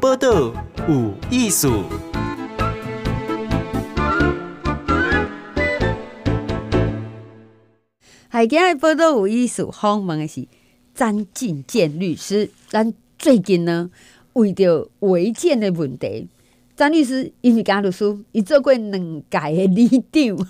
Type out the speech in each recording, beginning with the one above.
报道有艺术。海今日报道有艺术，访问的是詹进建律师。咱最近呢，为着违建的问题，张律师因为家律师，伊做过两届的里长。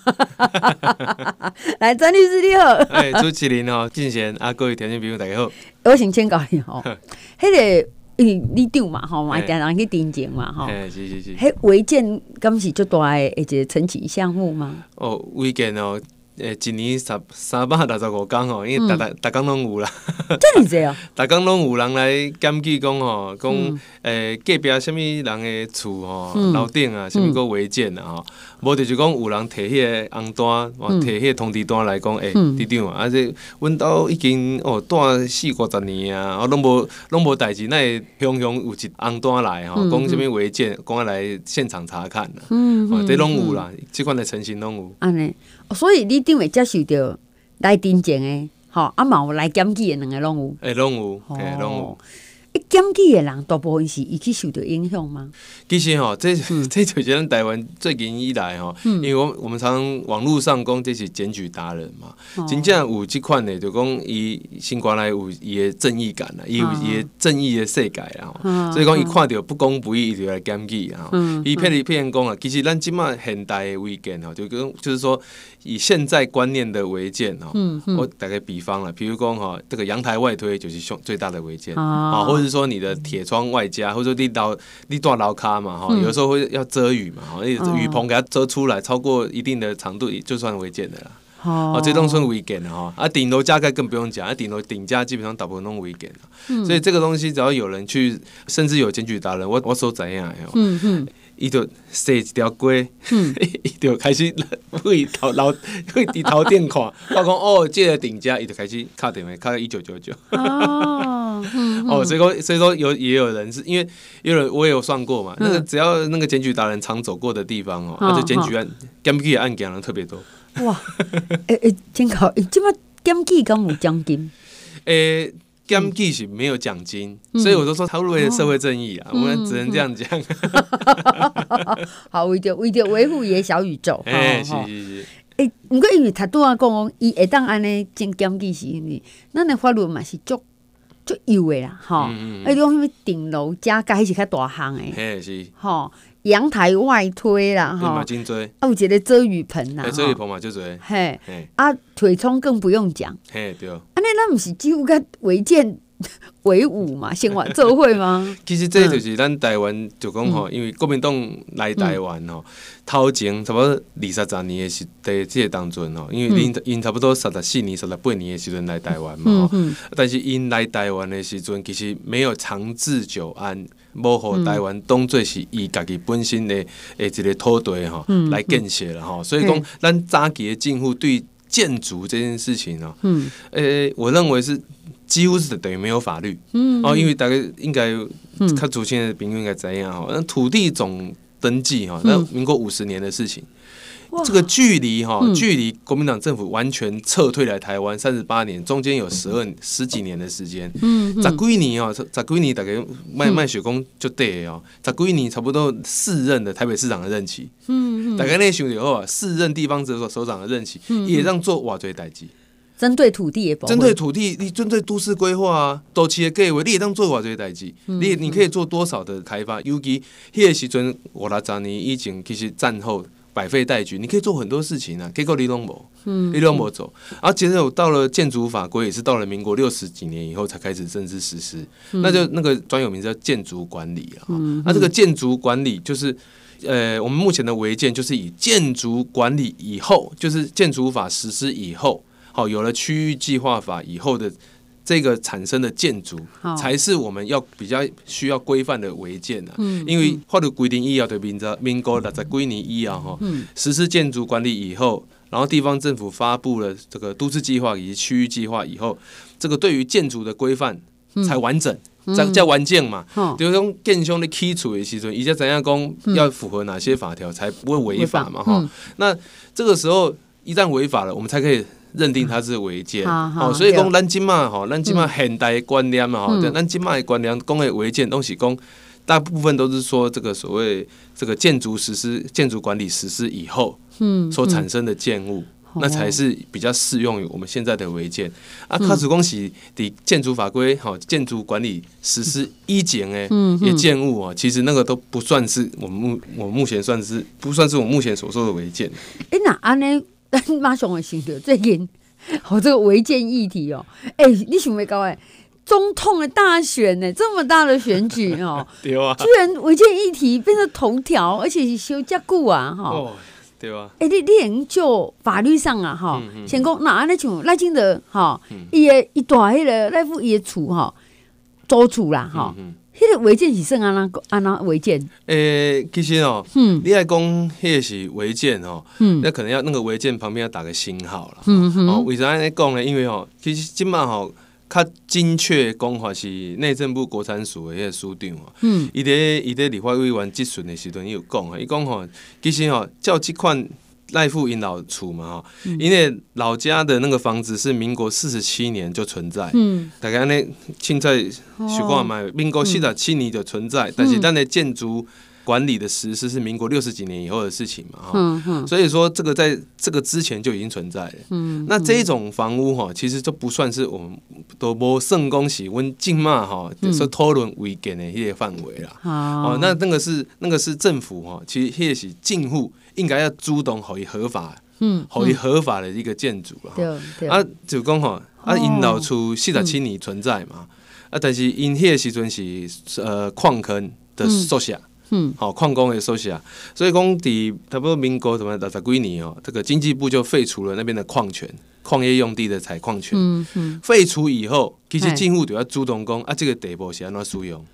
来，张律师你好。哎，朱麒麟哦，进贤啊，各位听众朋友大家好。我先请教你吼，迄个因为里长嘛，吼嘛，定人去定情嘛，吼。哎，是是是。迄违建，敢是最大的一个陈情项目吗？哦，违建哦。诶，一年三三百六十五天吼，因为逐逐逐工拢有啦。真系这样。逐工拢有人来检举讲吼，讲诶隔壁啥物人诶厝吼，楼顶啊，啥物个违建啊吼，无就是讲有人摕迄个红单，摕迄个通知单来讲，诶，里长啊，这阮兜已经哦住四五十年啊，拢无拢无代志，那会雄雄有一红单来吼，讲啥物违建，讲来现场查看啦。嗯嗯。这拢有啦，即款的情形拢有。安尼，所以你。定会接受到来定情的，吼，啊嘛有来检举的两个拢有，诶，拢有，诶，拢有。检举的人大部分是伊去受到影响吗？其实吼，这 这就是咱台湾最近以来吼，因为我我们常常网络上讲这是检举达人嘛，真正有这款的，就讲伊新过来有伊的正义感啦，伊有伊的正义的世界啊，所以讲伊看到不公不义，伊就来检举啊。伊譬如譬如讲啊，其实咱即马现代的违建吼，就讲就是说以现在观念的违建吼，我打个比方了，比如讲哈，这个阳台外推就是最最大的违建啊，或者是说。你的铁窗外加，或者说你到你多楼卡嘛哈，有时候会要遮雨嘛哈，雨棚给它遮出来，超过一定的长度，就算违建的啦。哦，这都算违建的哈。啊，顶楼加盖更不用讲，啊，顶楼顶加基本上大部分都违建的。所以这个东西只要有人去，甚至有检举达人，我我所怎样？嗯嗯。伊就踅一条街，伊就开始会头老 会低头电看，我讲哦，这个顶家，伊就开始敲电话，敲到一九九九。哦，哦，所以说，所以说有也有人是因为，因为我也有算过嘛，那个只要那个检举达人常走过的地方哦，那就检举案、检举案件人特别多。哇，诶诶，真好，这么检举敢有奖金？诶。是没有奖金，嗯、所以我都说他为了社会正义啊，嗯、我们只能这样讲。嗯、好，为着为着维护伊个小宇宙。哎，是是是。诶，毋过因为他拄仔讲，伊会当安尼进检举是因为，咱的法律嘛是足足有的啦，吼。哎嗯。诶，讲什么顶楼加盖是较大项的。嘿，是。吼。阳台外推啦，哈，啊，有一个遮雨棚啦，遮雨棚嘛，就遮。嘿，啊，腿冲更不用讲。嘿，对。啊，那那不是只有甲违建 为伍嘛？先玩做会吗？其实这就是咱台湾就讲吼，因为国民党来台湾吼，头前差不多二三十年的时在这个当中吼，因为因因差不多三十四年、三十八年的时阵来台湾嘛，但是因来台湾的时阵，其实没有长治久安。无互台湾当做是伊家己本身的诶一个土地吼来建设了吼，所以讲咱早期的政府对建筑这件事情哦，诶，我认为是几乎是等于没有法律哦，因为大概应该他祖先的平均应该怎样哦，那土地总登记哈，那民国五十年的事情。这个距离哈，距离国民党政府完全撤退来台湾三十八年，中间有十二十几年的时间。嗯，十几年哦，十几年大概卖卖血工就对哦，十几年差不多四任的台北市长的任期。嗯大概那时候以后啊，四任地方首首长的任期，也让做瓦最代际。针对土地也保，针对土地，你针对都市规划啊，都企业计划，你也当做瓦锥代志。你你可以做多少的开发？尤其迄个时阵五六十年以前，其实战后。百废待举，你可以做很多事情啊。结果你拢无，你拢无走。而且有到了建筑法规，也是到了民国六十几年以后才开始正式实施。嗯、那就那个专有名字叫建筑管理啊。嗯、那这个建筑管理就是，呃，我们目前的违建就是以建筑管理以后，就是建筑法实施以后，好，有了区域计划法以后的。这个产生的建筑才是我们要比较需要规范的违建啊，因为法律规定以后对民则民国六十几年以后哈，实施建筑管理以后，然后地方政府发布了这个都市计划以及区域计划以后，这个对于建筑的规范才完整，才叫完建嘛。比如说建商的基础的时候，以及怎样讲要符合哪些法条才不会违法嘛哈。那这个时候一旦违法了，我们才可以。认定它是违建，哦，所以讲咱今嘛吼，咱今嘛现代观念嘛吼，咱今嘛的观念讲的违建都是讲大部分都是说这个所谓这个建筑实施、建筑管理实施以后，嗯，所产生的建物。那才是比较适用于我们现在的违建。啊。卡子恭喜的建筑法规好，建筑管理实施一检诶，也建物啊，其实那个都不算是我们目我目前算是不算是我目前所说的违建。哎，那安 呢？马上会想到最近好这个违建议题哦。哎，你想没搞哎？总统的大选呢？这么大的选举哦，居然违建议题变成头条，而且是修加固啊哈。对啊？哎、欸，你你研究法律上啊，哈、嗯，先讲那安尼像赖清德哈，伊个一大迄个赖富伊个厝哈，租厝啦哈，迄、嗯、个违建是算安那安那违建？诶、欸，其实哦、喔，嗯，你爱讲迄个是违建哦，嗯，那可能要那个违建旁边要打个星号了，嗯哼，哦，为啥安尼讲呢？因为哦，其实今嘛吼。较精确讲法是内政部国产署的迄个署长哦，伊咧伊咧立法委员质询的时阵，伊有讲啊，伊讲吼，其实吼，照即款赖富银老厝嘛吼，因为老家的那个房子是民国四十七年就存在，嗯，大概呢，现在习惯嘛，民国四十七年就存在，但是咱的建筑。管理的实施是民国六十几年以后的事情嘛，哈、嗯，嗯、所以说这个在这个之前就已经存在了。嗯，那这一种房屋哈，其实就不算是我们都无算讲是温静嘛哈，就是讨论违建的一些范围啦。哦，那那个是那个是政府哈，其实也是进户应该要主动可以合法，嗯，可以合法的一个建筑了。对对。啊，就讲哈，啊，因老厝四十七年存在嘛，啊，但是因迄个时阵是呃矿坑的缩小。嗯，好，矿工也收起啊，所以讲底差不多民国什么六十几年哦，这个经济部就废除了那边的矿权，矿业用地的采矿权。嗯嗯，废除以后，其实进户就要主动讲啊，这个地部是安怎使用。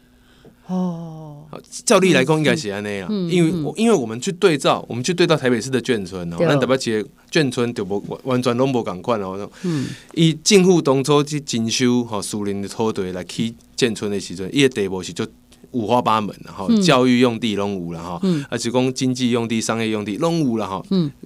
哦，照例来讲应该是安尼啊，因为因为我们去对照，我们去对照台北市的眷村哦，那台北市眷村就无完全拢无共款哦。嗯，伊进户当初去征收吼私人的土地来起建村的时阵，伊的地部是就。五花八门，然后教育用地拢有了哈，而且讲经济用地、商业用地拢有了哈，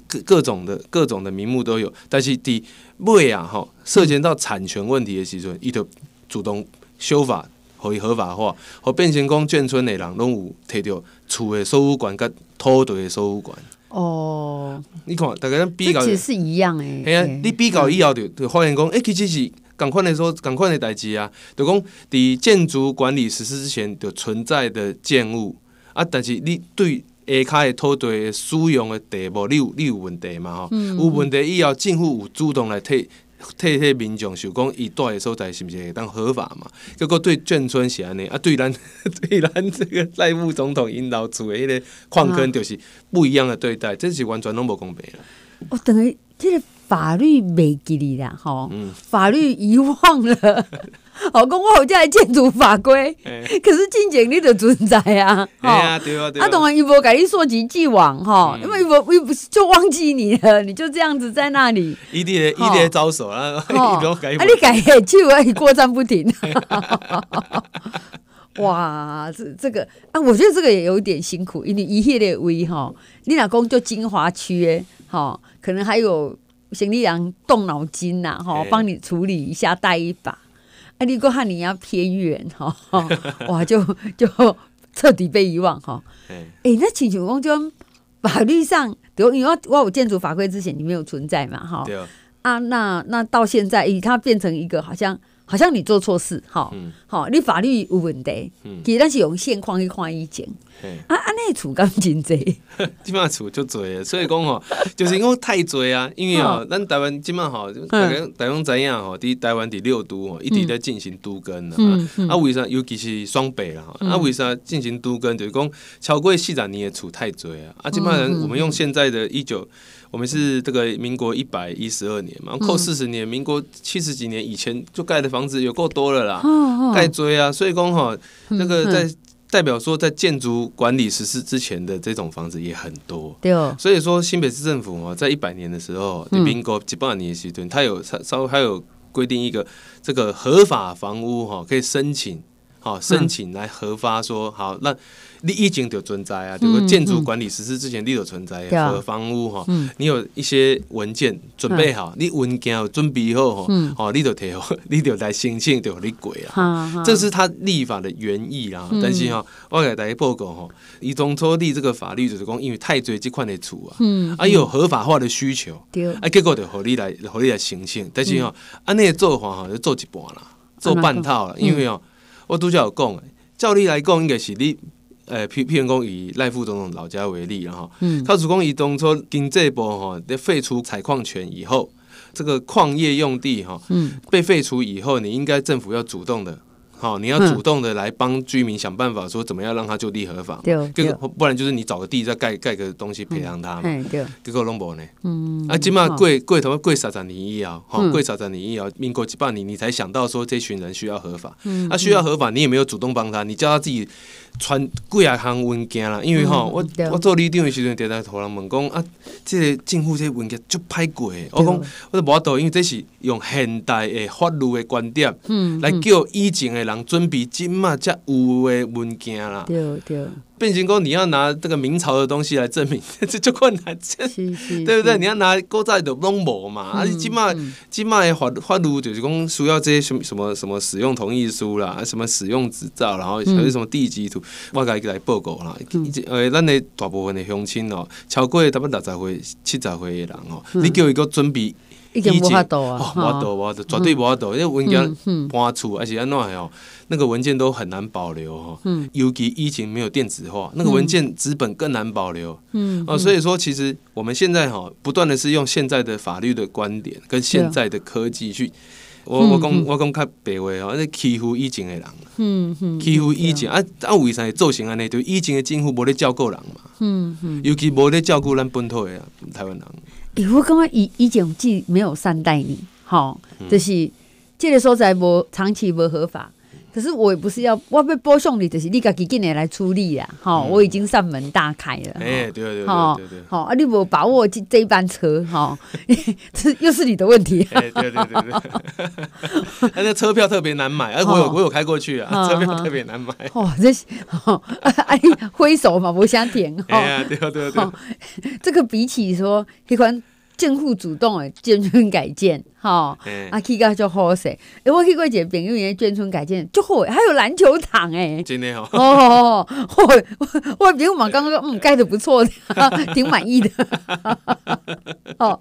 各各种的各种的名目都有。但是第尾啊哈，涉及到产权问题的时阵，伊就主动修法，可以合法化，和变成讲眷村的人拢有摕到厝的所有权跟土地的所有权。哦，你看大家比较，其实是一样诶。系啊，你比较以后就就发现讲，诶，其实是。赶快来说，赶快的代志啊！就讲伫建筑管理实施之前就存在的建物啊，但是你对下骹的土地使用的地无，你有你有问题嘛？吼、嗯，有问题以后政府有主动来替替迄民众想讲伊住的所在是毋是会当合法嘛？结果对眷村是安尼啊，对咱 对咱这个赖副总统引导厝的迄个矿坑就是不一样的对待，这是完全拢无公平啦。我等于这个。法律没给你啦，哈，法律遗忘了。好，公我好家的建筑法规，可是进前你的存在啊，对啊，对啊，对啊。啊，当然伊无给你溯及既往哈，因为我伊不是就忘记你了，你就这样子在那里，一点一点招手啊，啊，你改就啊，你过站不停。哇，这这个啊，我觉得这个也有点辛苦，因为一系列为哈，你老公就金华区诶，哈，可能还有。行李人动脑筋呐，哈，帮你处理一下，带一把。哎，你过汉你要偏远哈，哇，就就彻底被遗忘哈。哎，那请求公就法律上，比如因为我有建筑法规之前你没有存在嘛，哈。对啊，那那到现在，以它变成一个好像。好像你做错事，哈，好，你法律有问题，其实咱是用现况去看以前，啊，啊，那厝咁真济，基本上厝就济，所以讲吼，就是因为太多啊，因为吼，咱台湾基本上吼，大家大家知影吼，伫台湾伫六都吼，一直在进行都更啊，啊，为啥？尤其是双北啦，啊，为啥进行都根？就是讲超过四十年的厝太多啊，啊，基本上我们用现在的一九。我们是这个民国一百一十二年嘛，扣四十年，民国七十几年以前就盖的房子有够多了啦，盖追啊，所以讲哈，那个在代表说在建筑管理实施之前的这种房子也很多，对哦，所以说新北市政府啊，在一百年的时候，民国几百年时段，它有稍微还有规定一个这个合法房屋哈可以申请。好申请来核发说好那。你已经就存在啊，这个建筑管理实施之前你就存在和房屋哈，你有一些文件准备好，你文件准备好哈，哦，你就提好，你就来申请就你过啊，这是他立法的原意啦。但是哈，我给大家报告哈，伊当初立这个法律就是讲，因为太多这款的厝啊，啊有合法化的需求，啊结果就和你来和你来申请，但是哈，按那个做法哈就做一半啦，做半套了，因为哦，我拄则有讲，照理来讲应该是你。诶，譬譬如讲以赖副总统老家为例，然后，他如果以当初经济部哈，在废除采矿权以后，这个矿业用地哈，被废除以后，你应该政府要主动的。好，你要主动的来帮居民想办法，说怎么样让他就地合法，不然就是你找个地再盖盖个东西培养他嘛。结果拢无呢。啊，起码贵贵头贵三十年以后，好贵三十年以后，民国几百年你才想到说这群人需要合法。啊，需要合法，你也没有主动帮他，你叫他自己传几啊项文件啦。因为吼，我我做里长的时阵，常常互人问讲啊，这个政府这文件足歹过。我讲我都无法度，因为这是用现代的法律的观点，来叫以前的。人准备即嘛，才有的文件啦。对对，变成讲你要拿这个明朝的东西来证明，这就困难，对不对？你要拿古早的拢无嘛，啊，即嘛即嘛诶法法律就是讲需要这些什么什么什么使用同意书啦，什么使用执照，然后还有什么地籍图，我甲伊来报告啦。诶，咱的大部分的乡亲哦，超过差不多六十岁、七十岁的人哦，你叫伊个准备。已经无法度啊！无法度，无法度，绝对无法度。因为文件搬出，而且安怎哦，那个文件都很难保留哈。尤其疫情没有电子化，那个文件纸本更难保留。嗯，哦，所以说其实我们现在哈，不断的是用现在的法律的观点跟现在的科技去，我我讲我讲较白话哦，你欺负以前的人。嗯嗯，欺负以前啊啊，为啥会造成安尼？就以前的政府无咧照顾人嘛。嗯嗯，尤其无咧照顾咱本土的台湾人。欸、我感觉以以前既没有善待你，吼，就是这个所在无长期无合法。可是我也不是要我要播送你，就是你家己进来来处理啊，吼，我已经扇门大开了。哎，对对对对对，好啊，你无把握这这一班车，哈，这又是你的问题。对对对对，那个车票特别难买，哎，我有我有开过去啊，车票特别难买。哦，这是，哎，挥手嘛，不想点。哎对对对，这个比起说一款。政府主动的眷村改建，哈，啊，去到就好势。哎，我去过一个朋友园眷村改建，就好，还有篮球场，诶，真的哦。哦，我我朋友嘛刚刚说，嗯，盖的不错的，挺满意的。哦，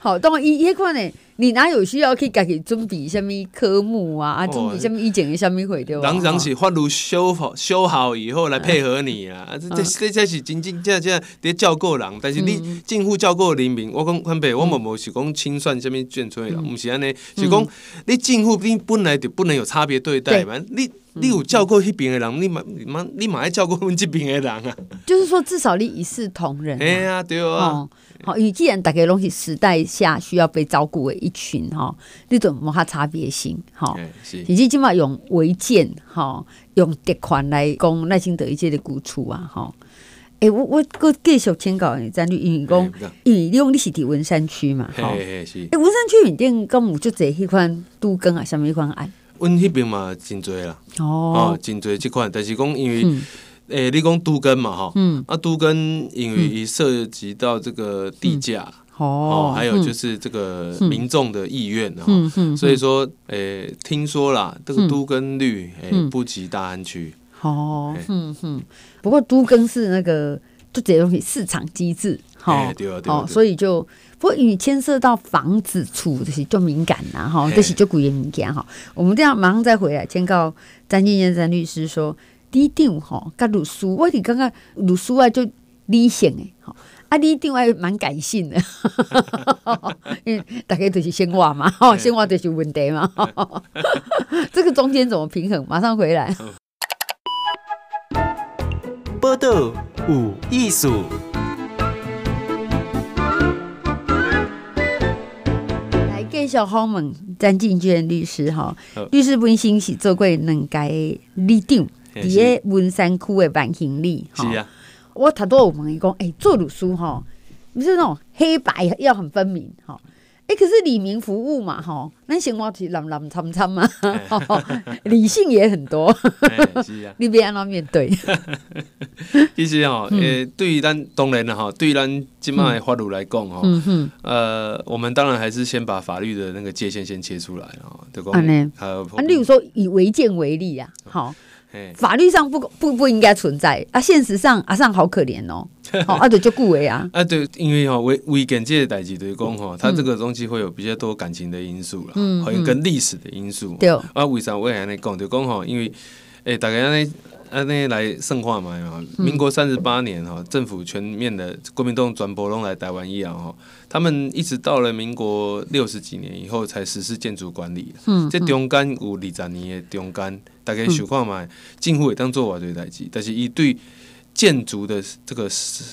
好，当然一一块呢。你哪有需要去家己准备什么科目啊？啊，准备什么意见的什么会对吧？人人是法律修好修好以后来配合你啊！这这这是真正正正得照顾人，但是你政府照顾人民，我讲反白，我们无是讲清算什么眷村的人，不是安尼，是讲你政府你本来就不能有差别对待嘛？你你有照顾那边的人，你嘛你嘛你嘛爱照顾我们这边的人啊？就是说，至少你一视同仁。哎呀，对啊。好，你既然大家拢是时代下需要被照顾的一群哈，你都无啥差别性哈。以及起码用违建哈，用特权来讲赖清德一切的鼓出啊哈。哎、欸，我我个继续请教你，詹律因为讲，因为你讲你是伫文山区嘛，哈。哎、欸，文山区面顶敢有足侪迄款都更啊，什么款案？阮迄边嘛真侪啦，哦，真侪即款，但是讲因为。嗯诶、欸，你讲都更嘛，哈，嗯，啊，都更因为涉及到这个地价，哦，还有就是这个民众的意愿，哈，嗯嗯，所以说，诶、欸，听说啦，这个都更率，诶、嗯。欸，不及大安区，哦，嗯哼，不过都更是那个就这东西市场机制，哈、欸，对啊，对啊，哦，所以就不过因为牵涉到房子处这些就敏感啦，哈，这些就古言敏感哈，我们这样马上再回来，先告詹建业詹律师说。里长吼，甲律师，我是感觉律师啊，就理性诶，吼啊，李长还蛮感性的，因为大家都是生活嘛，吼，生活就是问题嘛，这个中间怎么平衡？马上回来。报道有艺术，来介绍访问詹静娟律师哈，律师本身是做过两届里长。伫个文山区的万兴里，哈，我头拄有问伊讲，诶，做律师吼，不是那种黑白要很分明，哈，哎，可是李明服务嘛，哈，那生活是蓝蓝参参嘛，理性也很多，你别安怎面对？其实哈，呃，对于咱当然了哈，对于咱今麦法律来讲哈，呃，我们当然还是先把法律的那个界限先切出来啊，对不？啊，例如说以违建为例啊，好。法律上不不不应该存在。啊，现实上阿尚好可怜哦，好啊，对，就顾维啊，啊对，因为哈违违建这个代志就是讲吼，他这个东西会有比较多感情的因素啦，嗯，跟历史的因素，对。啊，为啥我也安尼讲？就讲吼，因为诶，大家安尼安尼来算看嘛，民国三十八年哈，政府全面的国民党全部拢来台湾一样哈，他们一直到了民国六十几年以后才实施建筑管理，嗯，这中间有二十年的中间。大概想看嘛，政府会当做偌济代志，但是伊对建筑的这个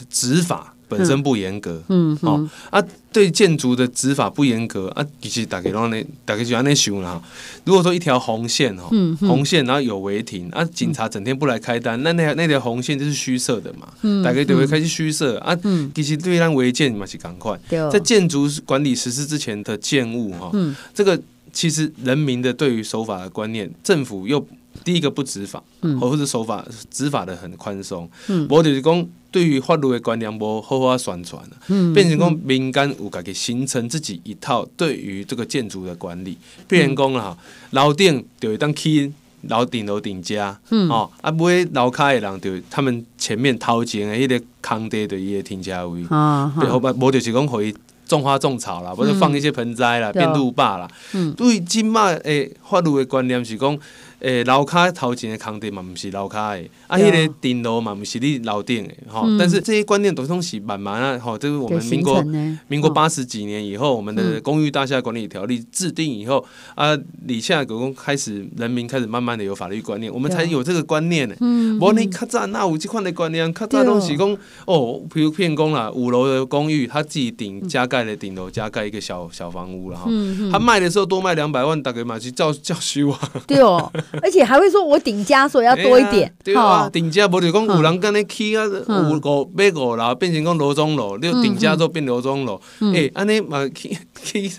执法本身不严格，嗯，嗯。哦啊，对建筑的执法不严格啊，其实大家拢那，大家就安尼想啦。如果说一条红线哈，嗯嗯、红线然后有违停啊，警察整天不来开单，那那那条红线就是虚设的嘛，嗯、大家就会开始虚设啊。嗯、其实对咱违建嘛是赶快，在建筑管理实施之前的建物哈，嗯、这个其实人民的对于守法的观念，政府又。第一个不执法，或者守法执法的很宽松，嗯，我、就是讲对于法律的观念无好好宣传，嗯、变成讲民间有家己形成自己一套对于这个建筑的管理，变成讲啦，楼顶就会当起楼顶楼顶家，嗯、哦，啊，买楼卡的人就他们前面头前的迄个空地的伊的停车位，啊，无、啊、就是讲可以种花种草啦，或者放一些盆栽啦，嗯、变路霸啦，嗯，对今麦诶法律的观念是讲。诶，楼卡头前的空地嘛，毋是楼卡的，啊，迄个顶楼嘛，毋是你楼顶的，吼。但是这些观念都总是慢慢啊，吼，就是我们民国民国八十几年以后，我们的公寓大厦管理条例制定以后，啊，里下狗公开始人民开始慢慢的有法律观念，我们才有这个观念呢。嗯。无你较早哪有这款的观念？较早拢是讲哦，比如骗工啦，五楼的公寓，他自己顶加盖的顶楼加盖一个小小房屋了哈。他卖的时候多卖两百万，大概嘛是照照收啊。对哦。而且还会说，我顶家所以要多一点，啊 对啊，顶家无就讲有人跟你起啊，五五买五楼变成讲楼中楼，你顶加之后变楼中楼，哎，安尼嘛起 起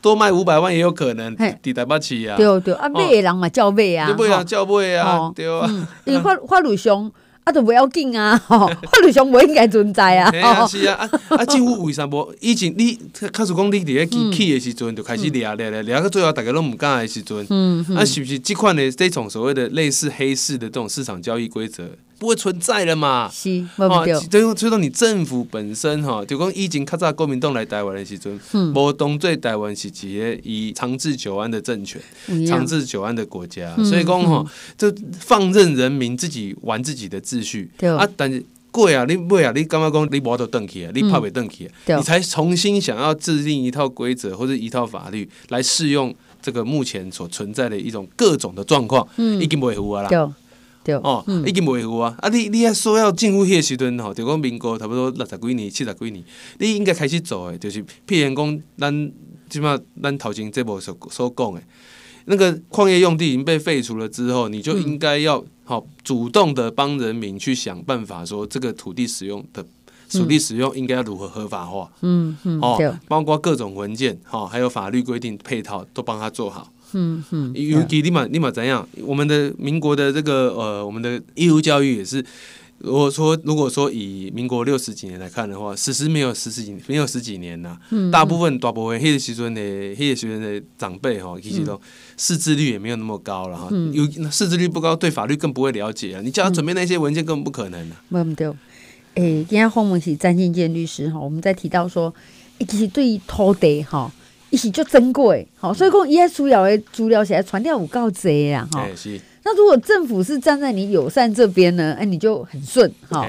多卖五百万也有可能，抵台不起啊。对对啊，买的人嘛叫买啊，对啊，叫买啊，对啊。因为法法律上。啊，都不要紧啊！吼法律上不应该存在啊！是啊，啊啊，政府为啥无？以前你开始讲你伫咧起的时阵，就开始掠掠掠掠到最后，大家拢毋敢的时阵，嗯，啊，是不是即款的这种所谓的类似黑市的这种市场交易规则？不会存在了嘛？是，哦，所以说你政府本身哈，就讲以前较早国民党来台湾的时阵，无当做台湾是一个以长治久安的政权，长治久安的国家，所以讲哈，就放任人民自己玩自己的秩序。啊，但是贵啊，你买啊，你刚刚讲你无得登去啊，你怕被登去啊，你才重新想要制定一套规则或者一套法律来适用这个目前所存在的一种各种的状况，已经不会糊啦。对哦，已经维护啊！啊，你你还说要进入迄个时阵吼，就讲民国差不多六十几年、七十几年，你应该开始做诶，就是譬如讲，咱即码咱头前这部所所讲诶，那个矿业用地已经被废除了之后，你就应该要好主动的帮人民去想办法，说这个土地使用的土地使用应该要如何合法化，嗯嗯，哦，包括各种文件，哈，还有法律规定配套都帮他做好。嗯嗯，尤其立马立马怎样？我们的民国的这个呃，我们的义务教育也是，如果说如果说以民国六十几年来看的话，实施没有十十几没有十几年呐。嗯，大部分大部分黑时阵的黑时阵的长辈哈，其实都识字率也没有那么高了哈。有识字率不高，对法律更不会了解啊。你叫他准备那些文件，根本不可能的。没有，哎，今天访问是詹进健律师哈，我们在提到说，其实对于土地哈。一起就珍贵，好，所以讲伊些需要诶资料现在传掉有够多啊，哈。那如果政府是站在你友善这边呢？哎，你就很顺，哈。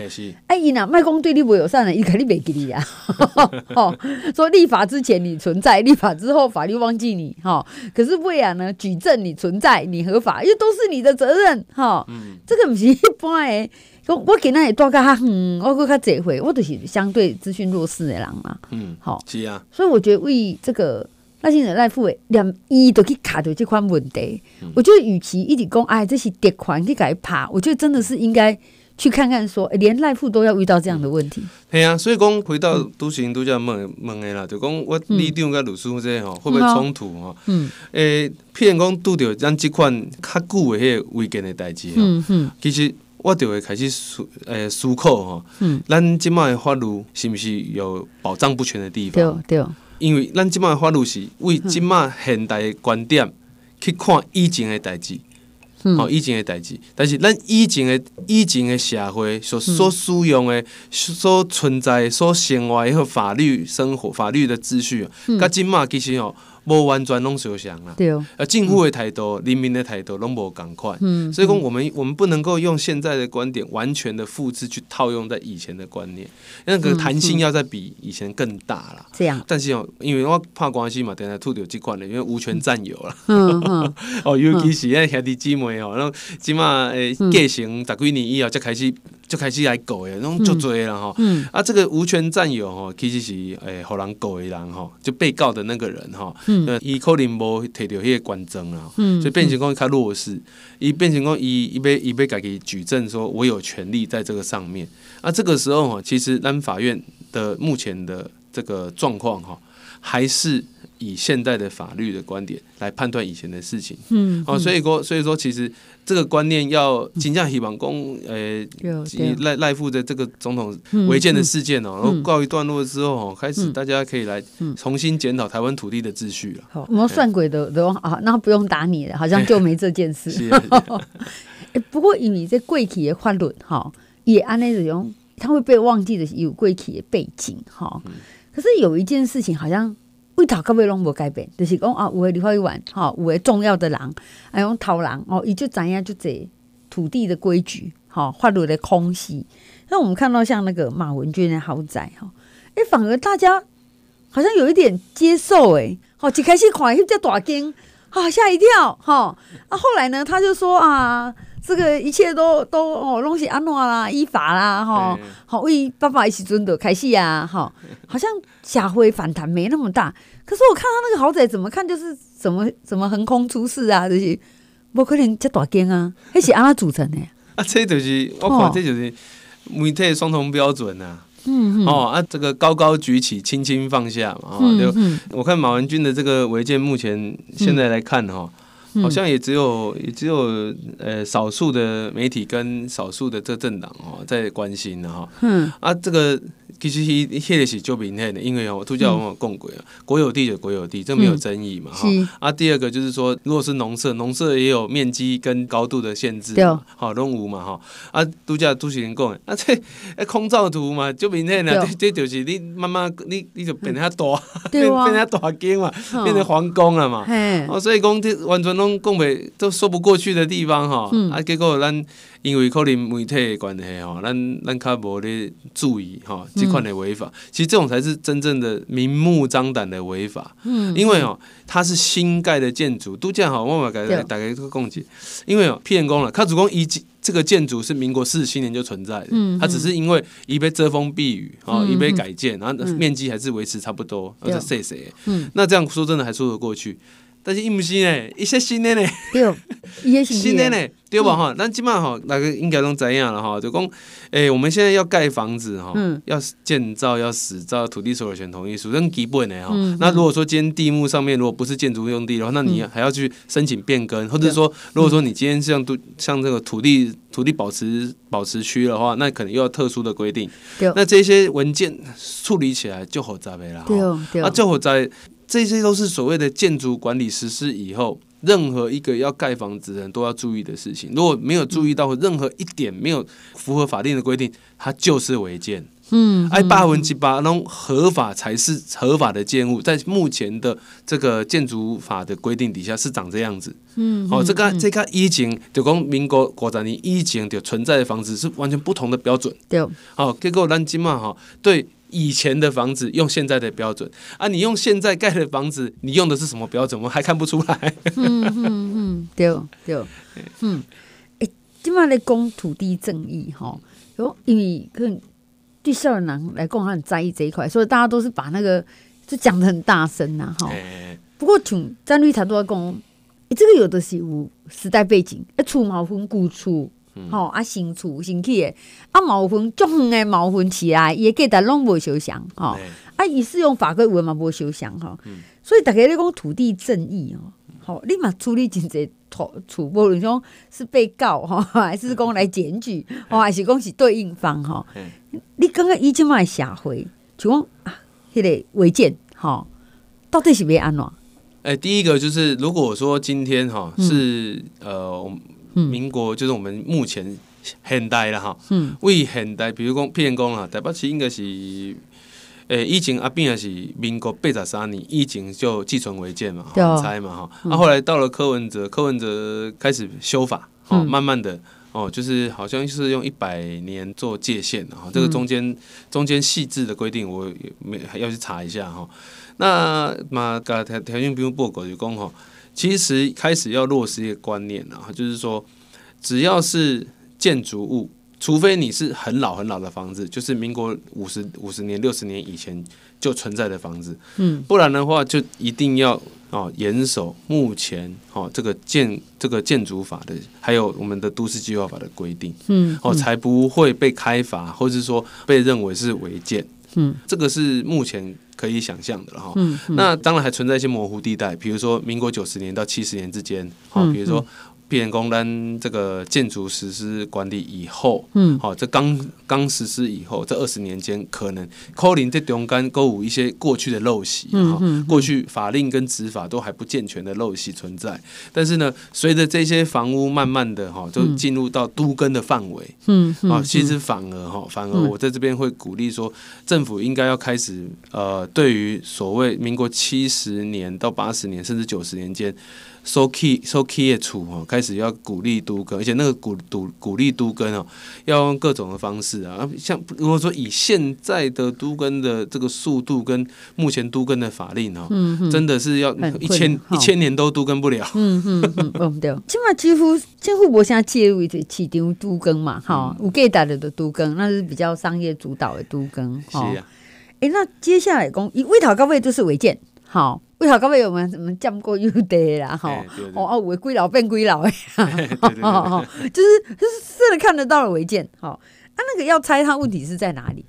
哎，伊呐，卖公对你不友善的，伊肯定没给你呀。哦，说立法之前你存在，立法之后法律忘记你，哈。可是为了呢，举证你存在，你合法，因为都是你的责任，哈。嗯。这个不是一般诶。我我给那也多个哈，嗯，我个较这回，我都是相对资讯弱势的人嘛。嗯，好，是啊。所以我觉得为这个那些人赖富诶，两一都去卡着这款问题。嗯、我觉得与其一直讲，哎，这是跌款去给他爬，我觉得真的是应该去看看说，欸、连赖富都要遇到这样的问题。对啊，所以讲回到都行都叫问问的啦，就讲我里长跟卢书记吼会不会冲突哈？嗯，诶，譬如讲拄着咱这款较久的迄个违建的代志嗯嗯，其实我就会开始思诶思考吼，嗯，咱即卖的法律是不是有保障不全的地方？对对，因为咱即摆法律是为即摆现代的观点去看以前的代志。哦，以前的代志，但是咱以前的以前的社会所所使用的、所存在、所生活的法律生活、法律的秩序，甲即摆其实哦。无完全拢相像啦，呃，政府的态度、人民的态度拢无共款，嗯，所以讲我们我们不能够用现在的观点完全的复制去套用在以前的观念，那个弹性要再比以前更大啦。这样，但是哦，因为我怕关系嘛，等下吐掉这款的，因为无权占有了，嗯嗯，哦，尤其是那兄弟姊妹哦，那起码诶，继承十几年以后才开始。就开始来告的，拢足多了哈。啊，这个无权占有吼，其实是诶，互人告的人吼，就被告的那个人哈，伊可能无摕到迄个官证啦，所以变成讲较弱势，伊变成讲伊伊要伊要家己举证说，我有权利在这个上面。啊，这个时候哈，其实咱法院的目前的这个状况哈，还是。以现代的法律的观点来判断以前的事情，嗯，哦，所以说，所以说，其实这个观念要金正希望公，呃，赖赖副的这个总统违建的事件哦，然后告一段落之后哦，开始大家可以来重新检讨台湾土地的秩序了。好，我们算鬼的都啊，那不用打你了，好像就没这件事。不过以你这贵体的法律哈，也按那种，他会被忘记的有贵体的背景哈。可是有一件事情好像。为头到尾拢无改变，就是讲啊，有诶立法委员，吼，有诶重要的人，啊，讲头人哦，伊就知影就这土地的规矩，吼，法律的空隙。那我们看到像那个马文君的豪宅，哈，诶，反而大家好像有一点接受，诶，好，一开始看伊只大惊，啊，吓一跳，哈，啊，后来呢，他就说啊。这个一切都都哦，拢是安怎啦，依法啦，吼，好为爸爸一起尊的开戏啊，哈，好像下回反弹没那么大。可是我看他那个豪宅，怎么看就是怎么怎么横空出世啊，这些不可能这大间啊，那是安怎组成的？啊，这就是我看这就是媒体双重标准呐，嗯哦啊，这个高高举起，轻轻放下嘛，哦，就我看马文君的这个违建，目前现在来看哈。好像也只有也只有呃少数的媒体跟少数的这政党哦在关心的哈，嗯啊这个。其实伊迄个是就明显的，因为哦，都叫我们共轨啊，国有地就国有地，这没有争议嘛哈。啊，第二个就是说，如果是农舍，农舍也有面积跟高度的限制，好，拢有嘛哈。啊，度假都是人讲的，啊这空照图嘛，就明显的，这就是你慢慢你你就变成大，变变成大间嘛，变成皇宫了嘛。哦，所以讲这完全拢讲袂都说不过去的地方哈。啊，结果咱。因为可能媒体的关系吼，咱咱较无咧注意吼，这款的违法，其实这种才是真正的明目张胆的违法。嗯，因为哦，它是新盖的建筑，都这样好，我嘛给大家个共解。因为哦，骗工了，他主攻一这个建筑是民国四十七年就存在的，嗯，它只是因为一被遮风避雨啊，一被改建，然后面积还是维持差不多，而且谢谢。嗯，那这样说真的还说得过去。但是伊毋是呢，一些新的呢，对，一些新的呢，对吧？哈，咱今嘛哈，大家应该拢知影了哈，就讲，诶，我们现在要盖房子哈，要建造要使造土地所有权同意书，这基本的哈。那如果说今天地目上面如果不是建筑用地的话，那你还要去申请变更，或者说，如果说你今天像都像这个土地土地保持保持区的话，那可能又要特殊的规定。那这些文件处理起来就好杂的了哈。啊，就好在。这些都是所谓的建筑管理实施以后，任何一个要盖房子的人都要注意的事情。如果没有注意到任何一点没有符合法定的规定，它就是违建。嗯，哎，八分之八那种合法才是合法的建物，在目前的这个建筑法的规定底下是长这样子。嗯，好、哦，这个这个以前就讲民国国十年以前就存在的房子是完全不同的标准。对，好、哦，结果咱今嘛哈对。以前的房子用现在的标准啊，你用现在盖的房子，你用的是什么标准？我还看不出来。嗯嗯嗯，对对，嗯，哎，今嘛来讲土地正义哈，有因为跟对少年人来讲，他很在意这一块，所以大家都是把那个就讲的很大声呐哈。不过从詹律师都在讲，哎，这个有的是有时代背景，哎，厝毛分旧厝。吼啊新厝新起的，啊毛分足远的毛分起来，伊个价值拢无相像，吼啊伊适用法规有嘛无相像，吼，所以大家咧讲土地正义哦，吼你嘛处理真济土厝，无论讲是被告吼，还是讲来检举，吼 还是讲是对应方吼，你感觉伊即卖社会就讲啊，迄个违建吼，到底是要安怎？哎，第一个就是如果说今天哈是呃。民国就是我们目前现代了哈，为现代，比如讲譬如讲啦，台北市应该是，诶、欸，以前阿扁也是民国八十三年以前就寄存违建嘛，好猜嘛哈，那、嗯。啊、后来到了柯文哲，柯文哲开始修法，哦，嗯、慢慢的哦，就是好像是用一百年做界限哈，这个中间中间细致的规定我没还要去查一下哈，那嘛个条条件不用报告就讲哈。其实开始要落实一个观念啊，就是说，只要是建筑物，除非你是很老很老的房子，就是民国五十五十年、六十年以前就存在的房子，嗯，不然的话就一定要哦严守目前哦这个建这个建筑法的，还有我们的都市计划法的规定，嗯，哦才不会被开发，或者是说被认为是违建，嗯，这个是目前。可以想象的了哈，嗯嗯、那当然还存在一些模糊地带，比如说民国九十年到七十年之间，好，比如说。变成公单这个建筑实施管理以后，嗯，好，这刚刚实施以后，这二十年间可能可能在中间勾有一些过去的陋习，哈、嗯，嗯、过去法令跟执法都还不健全的陋习存在。但是呢，随着这些房屋慢慢的哈，就进入到都更的范围，嗯，啊，其实反而哈，反而我在这边会鼓励说，政府应该要开始呃，对于所谓民国七十年到八十年甚至九十年间。收起收起的厝哦，开始要鼓励都更，而且那个鼓鼓鼓励都更哦，要用各种的方式啊，像如果说以现在的都更的这个速度跟目前都更的法令哦，嗯嗯、真的是要一千一千年都都更不了。嗯嗯嗯，嗯 对，起码几乎几乎无啥介入的市场都更嘛，哈、嗯，有给大的的都更，那是比较商业主导的都更。是啊，哎、欸，那接下来讲以外头到尾都是违建，好。为啥各位我们怎么降过优待啦？哈，哦哦，违规老变归老哎，就是就是真的看得到的违建，好，啊，那个要拆它，问题是在哪里？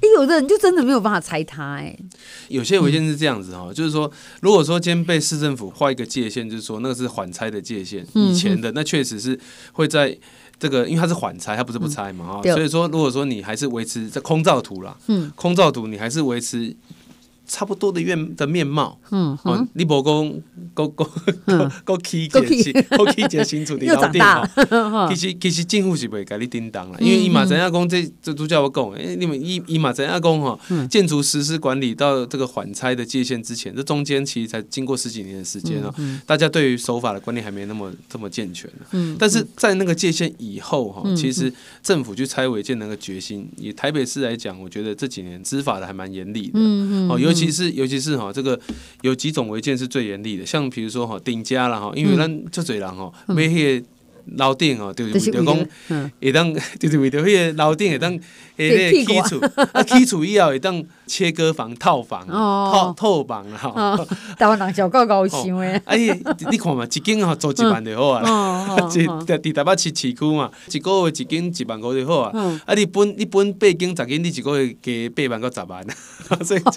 哎，有的人就真的没有办法拆它，哎，有些违建是这样子哈，就是说，如果说今天被市政府画一个界限，就是说那个是缓拆的界限，以前的那确实是会在这个，因为它是缓拆，它不是不拆嘛，哈，所以说如果说你还是维持在空照图啦，嗯，空照图你还是维持。差不多的面的面貌，嗯，哦，你无讲，个个个个起个起。个起个新厝的老店吼，其实其实政府是袂甲你叮当啦，因为伊嘛知影讲这这都叫我讲，诶，你们伊伊嘛知影讲吼，建筑实施管理到这个缓拆的界限之前，这中间其实才经过十几年的时间哦，大家对于守法的观念还没那么这么健全，嗯，但是在那个界限以后哈，其实政府去拆违建那个决心，以台北市来讲，我觉得这几年执法的还蛮严厉的，嗯嗯，哦，尤其是尤其是哈，这个有几种违建是最严厉的，像比如说哈顶家了哈，因为咱这侪人哈，买迄个楼顶哦，就是就讲会当，就是为着迄个楼顶会当诶起厝，啊起厝以后会当切割房套房，套套房啦哈。台湾人就够高想诶，哎，你看嘛，一间吼租一万就好啊，伫伫台北市市区嘛，一个月一间一万五就好啊。啊，你本你本八间十间，你一个月加八万到十万，所以。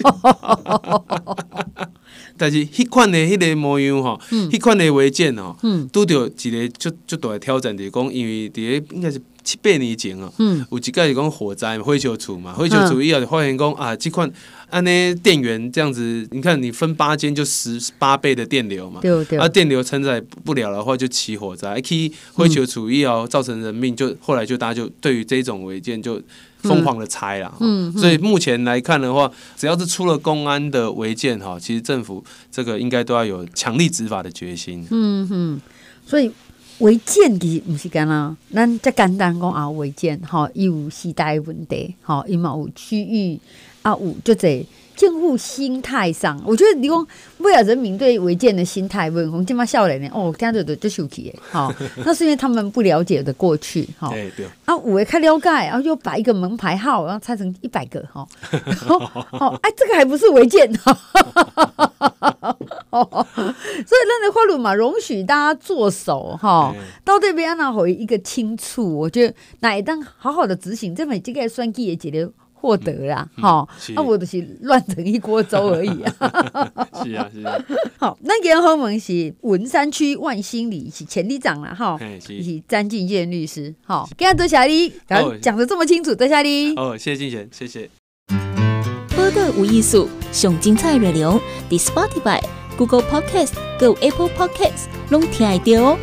但是迄款的迄个模样吼，迄款的违建吼，拄着一个足足大的挑战，就是讲，因为伫个应该是七八年前哦，有一个是讲火灾嘛，火烧厝嘛，灰球处以后就发现讲啊，这款安呢电源这样子，你看你分八间就十八倍的电流嘛，啊电流承载不了的话就起火灾，起灰球处以后造成人命，就后来就大家就对于这种违建就。疯狂的拆了，嗯，所以目前来看的话，只要是出了公安的违建哈，其实政府这个应该都要有强力执法的决心。嗯哼，所以违建其实不是干啦，咱再简单讲啊，违建哈有时代问题，吼伊嘛有区域啊有就这。建户心态上，我觉得你讲为了人民对违建的心态，问红金妈笑脸呢？哦，听着都就生气好，那是因为他们不了解的过去，哈。对对。啊，我开了解，然后又把一个门牌号，然后拆成一百个，哈。哦，哎，这个还不是违建，哈。所以咱的法律嘛，容许大家做手哈，到底要哪回一个清楚？我觉得哪一当好好的执行，这么这个算计也觉得获得啦，哈、嗯，那、嗯啊、我就是乱成一锅粥而已啊。是啊，是啊。好，那个后门是文山区万兴里是前里长啦哈，是，是詹进健律师。好，今天多谢你，讲的这么清楚，多谢你。哦，谢谢进贤，谢谢。报道有艺术，上精彩内容，The Spotify。Google Podcast、Go Apple Podcasts，拢听得到哦。